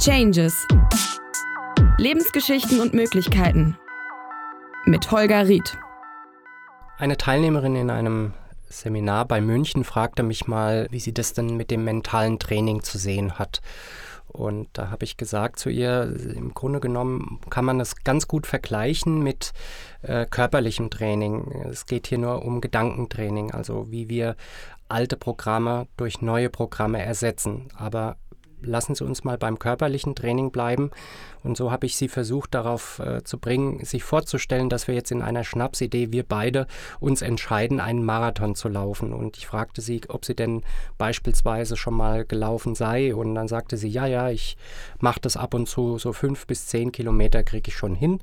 Changes. Lebensgeschichten und Möglichkeiten. Mit Holger Ried. Eine Teilnehmerin in einem Seminar bei München fragte mich mal, wie sie das denn mit dem mentalen Training zu sehen hat. Und da habe ich gesagt zu ihr, im Grunde genommen kann man das ganz gut vergleichen mit äh, körperlichem Training. Es geht hier nur um Gedankentraining, also wie wir alte Programme durch neue Programme ersetzen. Aber lassen Sie uns mal beim körperlichen Training bleiben. Und so habe ich Sie versucht darauf äh, zu bringen, sich vorzustellen, dass wir jetzt in einer Schnapsidee, wir beide uns entscheiden, einen Marathon zu laufen. Und ich fragte sie, ob sie denn beispielsweise schon mal gelaufen sei. Und dann sagte sie, ja, ja, ich mache das ab und zu, so fünf bis zehn Kilometer kriege ich schon hin.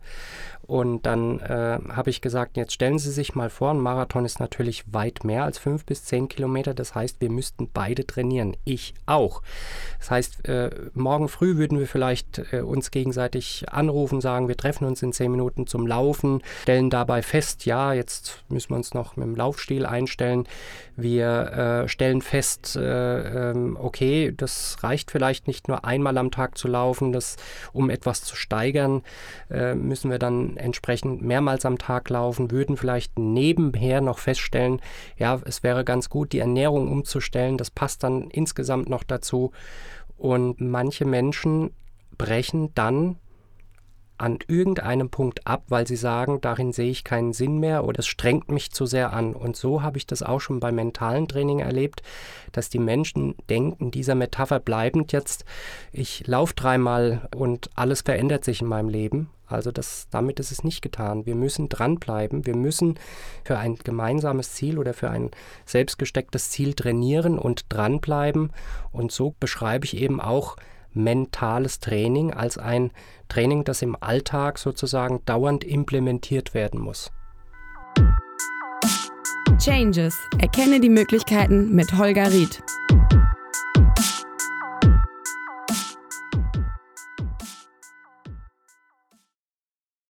Und dann äh, habe ich gesagt, jetzt stellen Sie sich mal vor, ein Marathon ist natürlich weit mehr als fünf bis zehn Kilometer. Das heißt, wir müssten beide trainieren. Ich auch. Das heißt, äh, morgen früh würden wir vielleicht äh, uns gegenseitig anrufen, sagen, wir treffen uns in zehn Minuten zum Laufen, stellen dabei fest, ja, jetzt müssen wir uns noch mit dem Laufstil einstellen. Wir äh, stellen fest, äh, ähm, okay, das reicht vielleicht nicht nur einmal am Tag zu laufen, das, um etwas zu steigern, äh, müssen wir dann entsprechend mehrmals am Tag laufen, würden vielleicht nebenher noch feststellen, ja, es wäre ganz gut, die Ernährung umzustellen. Das passt dann insgesamt noch dazu. Und manche Menschen brechen dann an irgendeinem Punkt ab, weil sie sagen, darin sehe ich keinen Sinn mehr oder es strengt mich zu sehr an. Und so habe ich das auch schon beim mentalen Training erlebt, dass die Menschen denken, dieser Metapher bleibend jetzt, ich laufe dreimal und alles verändert sich in meinem Lem. Also das, damit ist es nicht getan. Wir müssen dranbleiben. Wir müssen für ein gemeinsames Ziel oder für ein selbstgestecktes Ziel trainieren und dranbleiben. Und so beschreibe ich eben auch mentales Training als ein Training, das im Alltag sozusagen dauernd implementiert werden muss. Changes. Erkenne die Möglichkeiten mit Holger Ried.